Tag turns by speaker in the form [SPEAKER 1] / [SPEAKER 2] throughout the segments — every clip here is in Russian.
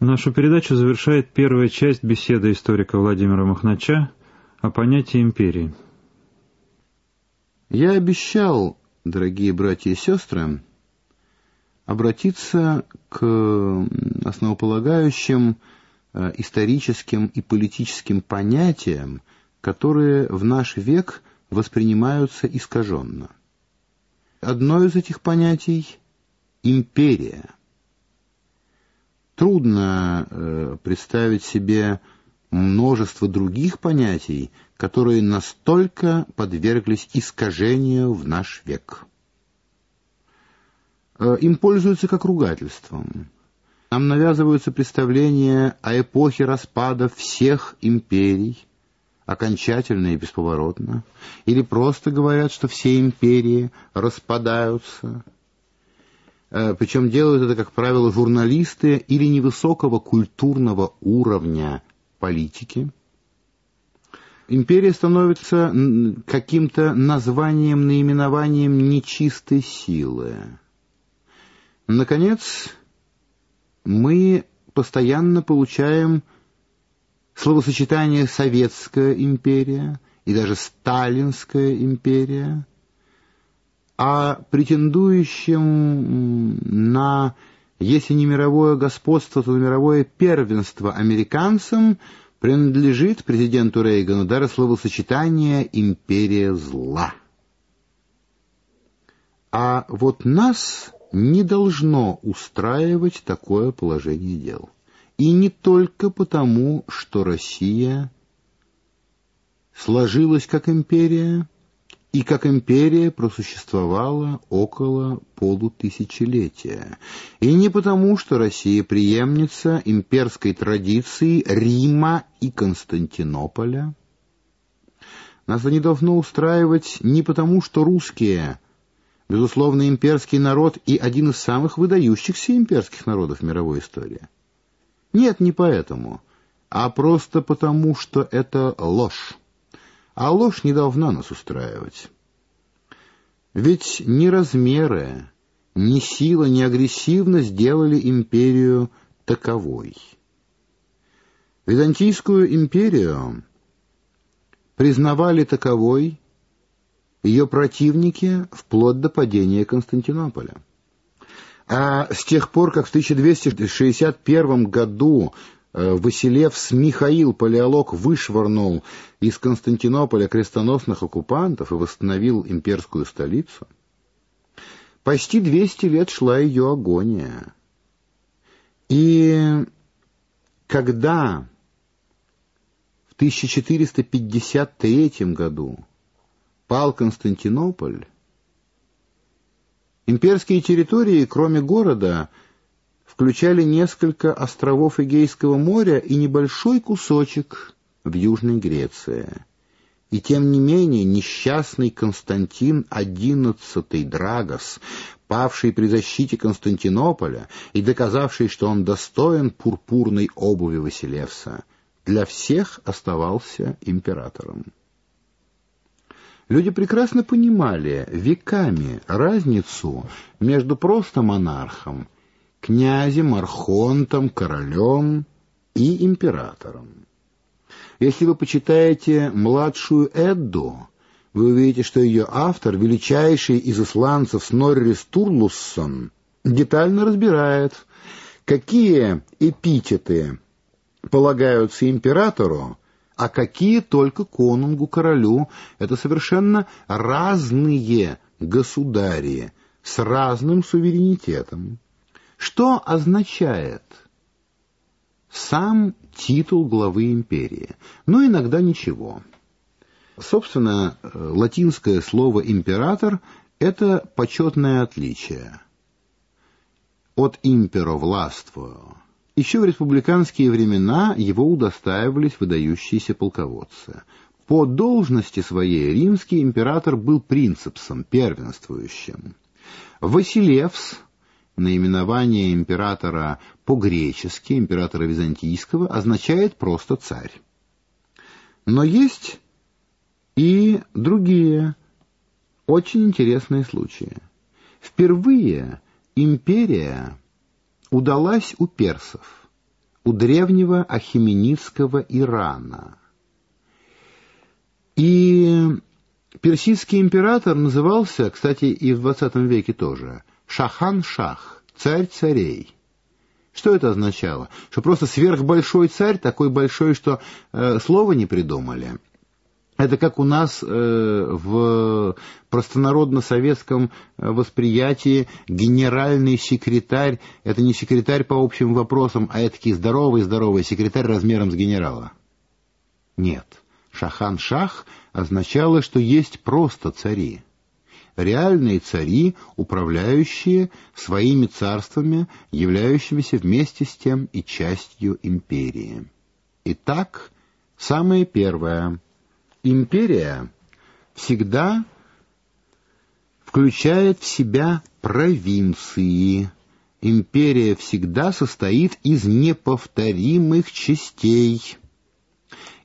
[SPEAKER 1] Нашу передачу завершает первая часть беседы историка Владимира Махнача о понятии империи.
[SPEAKER 2] Я обещал, дорогие братья и сестры, обратиться к основополагающим э, историческим и политическим понятиям, которые в наш век воспринимаются искаженно. Одно из этих понятий — империя. Трудно э, представить себе множество других понятий, которые настолько подверглись искажению в наш век. Э, им пользуются как ругательством. Нам навязываются представления о эпохе распада всех империй, окончательно и бесповоротно, или просто говорят, что все империи распадаются. Э, Причем делают это, как правило, журналисты или невысокого культурного уровня политики. Империя становится каким-то названием, наименованием нечистой силы. Наконец, мы постоянно получаем словосочетание «Советская империя» и даже «Сталинская империя», а претендующим на, если не мировое господство, то мировое первенство американцам принадлежит президенту Рейгану даже словосочетание «империя зла». А вот нас не должно устраивать такое положение дел. И не только потому, что Россия сложилась как империя, и как империя просуществовала около полутысячелетия. И не потому, что Россия преемница имперской традиции Рима и Константинополя. Нас не должно устраивать не потому, что русские безусловно, имперский народ и один из самых выдающихся имперских народов мировой истории. Нет, не поэтому, а просто потому, что это ложь. А ложь не должна нас устраивать. Ведь ни размеры, ни сила, ни агрессивность сделали империю таковой. Византийскую империю признавали таковой ее противники вплоть до падения Константинополя. А с тех пор, как в 1261 году Василевс Михаил Палеолог вышвырнул из Константинополя крестоносных оккупантов и восстановил имперскую столицу, почти 200 лет шла ее агония. И когда в 1453 году пал Константинополь, имперские территории, кроме города, включали несколько островов Эгейского моря и небольшой кусочек в Южной Греции. И тем не менее несчастный Константин XI Драгос, павший при защите Константинополя и доказавший, что он достоин пурпурной обуви Василевса, для всех оставался императором. Люди прекрасно понимали веками разницу между просто монархом, князем, архонтом, королем и императором. Если вы почитаете младшую Эдду, вы увидите, что ее автор, величайший из исландцев Снорри Стурлуссон, детально разбирает, какие эпитеты полагаются императору, а какие только конунгу-королю. Это совершенно разные государи с разным суверенитетом. Что означает сам титул главы империи? Ну, иногда ничего. Собственно, латинское слово «император» — это почетное отличие от «имперо» — «властвую». Еще в республиканские времена его удостаивались выдающиеся полководцы. По должности своей римский император был принципсом, первенствующим. Василевс, наименование императора по-гречески, императора византийского, означает просто царь. Но есть и другие очень интересные случаи. Впервые империя удалась у персов. у древнего ахименидского Ирана. И персидский император назывался, кстати, и в XX веке тоже, Шахан-Шах, царь царей. Что это означало? Что просто сверхбольшой царь, такой большой, что э, слова не придумали. Это как у нас э, в простонародно-советском э, восприятии генеральный секретарь, это не секретарь по общим вопросам, а это здоровый-здоровый секретарь размером с генерала. Нет. Шахан-Шах означало, что есть просто цари реальные цари, управляющие своими царствами, являющимися вместе с тем и частью империи. Итак, самое первое. Империя всегда включает в себя провинции. Империя всегда состоит из неповторимых частей.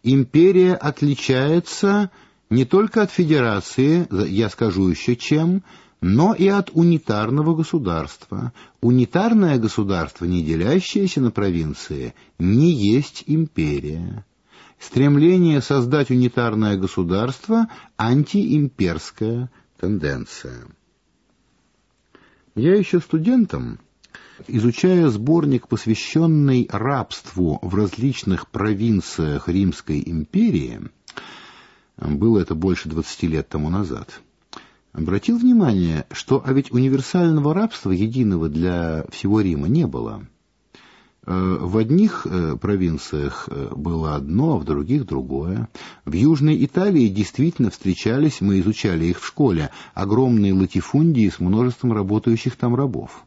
[SPEAKER 2] Империя отличается не только от федерации, я скажу еще чем, но и от унитарного государства. Унитарное государство, не делящееся на провинции, не есть империя. Стремление создать унитарное государство – антиимперская тенденция. Я еще студентом, изучая сборник, посвященный рабству в различных провинциях Римской империи, было это больше 20 лет тому назад, обратил внимание, что а ведь универсального рабства единого для всего Рима не было. Э, в одних э, провинциях э, было одно, а в других другое. В Южной Италии действительно встречались, мы изучали их в школе, огромные латифундии с множеством работающих там рабов.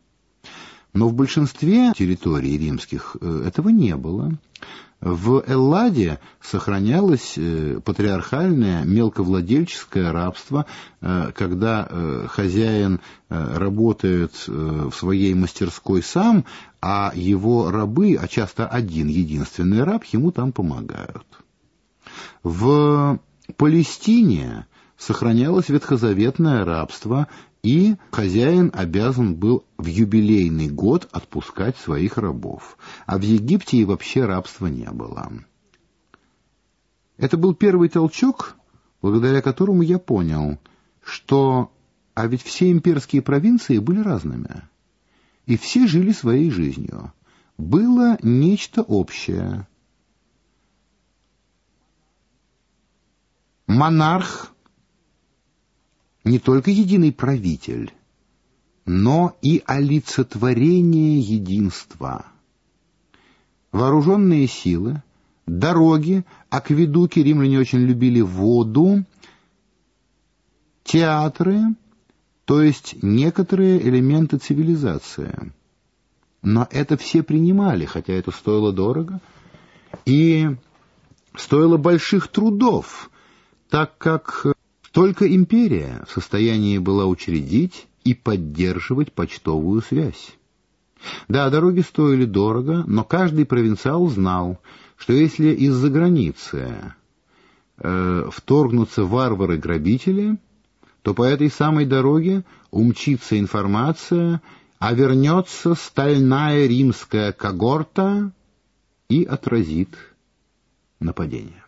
[SPEAKER 2] Но в большинстве территорий римских этого не было. В Элладе сохранялось э, патриархальное мелковладельческое рабство, э, когда э, хозяин работает в своей мастерской сам, а его рабы, а часто один единственный раб, ему там помогают. В Палестине сохранялось ветхозаветное рабство, и хозяин обязан был в юбилейный год отпускать своих рабов. А в Египте и вообще рабства не было. Это был первый толчок, благодаря которому я понял, что а ведь все имперские провинции были разными, и все жили своей жизнью. Было нечто общее. Монарх не только единый правитель, но и олицетворение единства. Вооруженные силы, дороги, акведуки, римляне очень любили воду, театры, то есть некоторые элементы цивилизации. Но это все принимали, хотя это стоило дорого и стоило больших трудов, так как только империя в состоянии была учредить и поддерживать почтовую связь. Да, дороги стоили дорого, но каждый провинциал знал, что если из-за границы э, вторгнутся варвары-грабители, то по этой самой дороге умчится информация, а вернется стальная римская когорта и отразит нападение.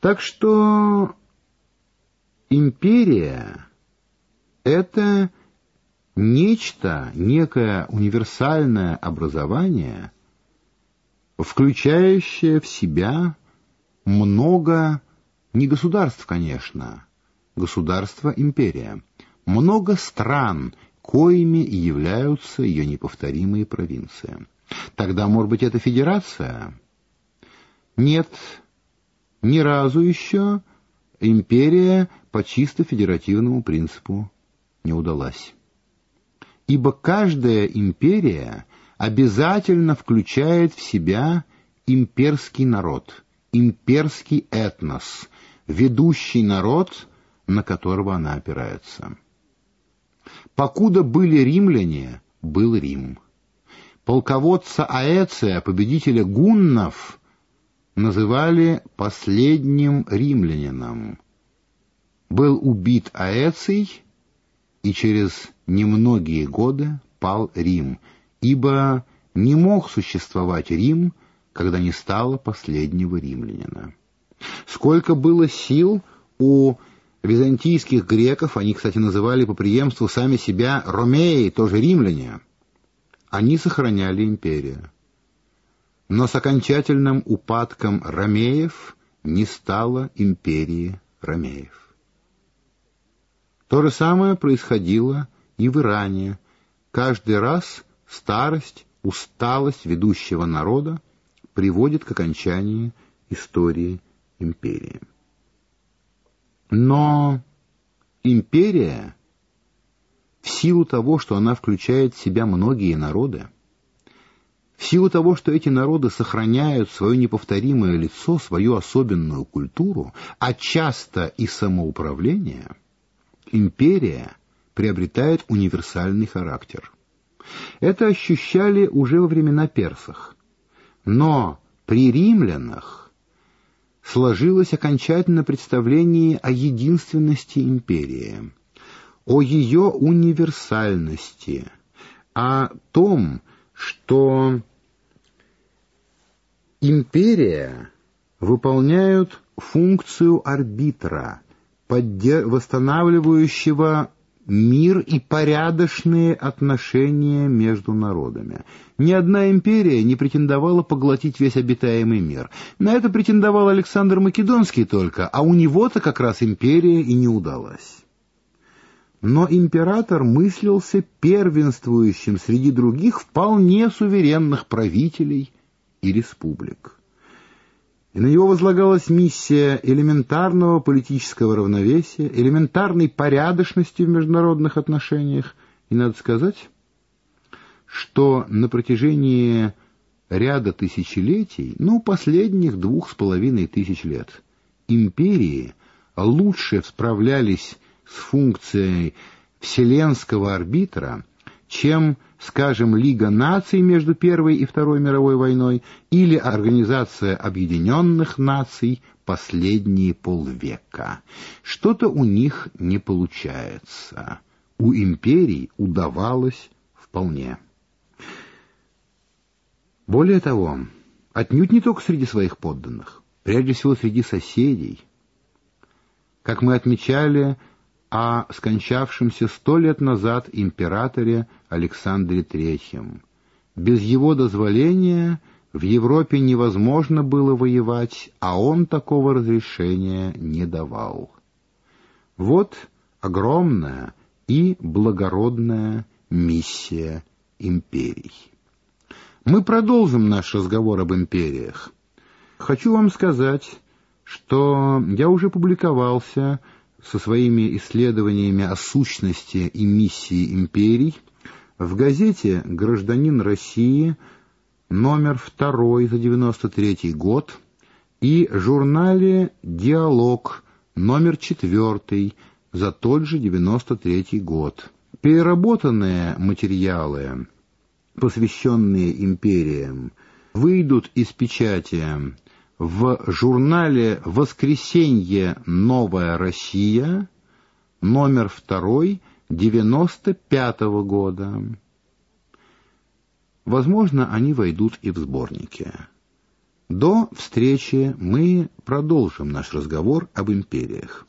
[SPEAKER 2] Так что Империя — это нечто, некое универсальное образование, включающее в себя много, не государств, конечно, государство-империя, много стран, коими являются ее неповторимые провинции. Тогда, может быть, это федерация? Нет, ни разу еще империя по чисто федеративному принципу не удалась. Ибо каждая империя обязательно включает в себя имперский народ, имперский этнос, ведущий народ, на которого она опирается. Покуда были римляне, был Рим. Полководца Аэция, победителя гуннов, называли последним римлянином. Был убит Аэций, и через немногие годы пал Рим, ибо не мог существовать Рим, когда не стало последнего римлянина. Сколько было сил у византийских греков, они, кстати, называли по преемству сами себя ромеи, тоже римляне, они сохраняли империю. Но с окончательным упадком ромеев не стало империи ромеев. То же самое происходило и в Иране. Каждый раз старость, усталость ведущего народа приводит к окончанию истории империи. Но империя, в силу того, что она включает в себя многие народы, в силу того, что эти народы сохраняют свое неповторимое лицо, свою особенную культуру, а часто и самоуправление, империя приобретает универсальный характер. Это ощущали уже во времена персах. Но при римлянах сложилось окончательно представление о единственности империи, о ее универсальности, о том, что империя выполняет функцию арбитра, восстанавливающего мир и порядочные отношения между народами. Ни одна империя не претендовала поглотить весь обитаемый мир. На это претендовал Александр Македонский только, а у него-то как раз империя и не удалась. Но император мыслился первенствующим среди других вполне суверенных правителей и республик и на него возлагалась миссия элементарного политического равновесия, элементарной порядочности в международных отношениях. И надо сказать, что на протяжении ряда тысячелетий, ну, последних двух с половиной тысяч лет, империи лучше справлялись с функцией вселенского арбитра, чем скажем, Лига наций между Первой и Второй мировой войной или Организация Объединенных Наций последние полвека. Что-то у них не получается. У империй удавалось вполне. Более того, отнюдь не только среди своих подданных, прежде всего среди соседей. Как мы отмечали, о скончавшемся сто лет назад императоре Александре III. Без его дозволения в Европе невозможно было воевать, а он такого разрешения не давал. Вот огромная и благородная миссия империй. Мы продолжим наш разговор об империях. Хочу вам сказать, что я уже публиковался со своими исследованиями о сущности и миссии империй в газете «Гражданин России» номер 2 за 93 год и журнале «Диалог» номер 4 за тот же 93 год. Переработанные материалы, посвященные империям, выйдут из печати в журнале «Воскресенье. Новая Россия», номер второй, 95 -го года. Возможно, они войдут и в сборники. До встречи мы продолжим наш разговор об империях.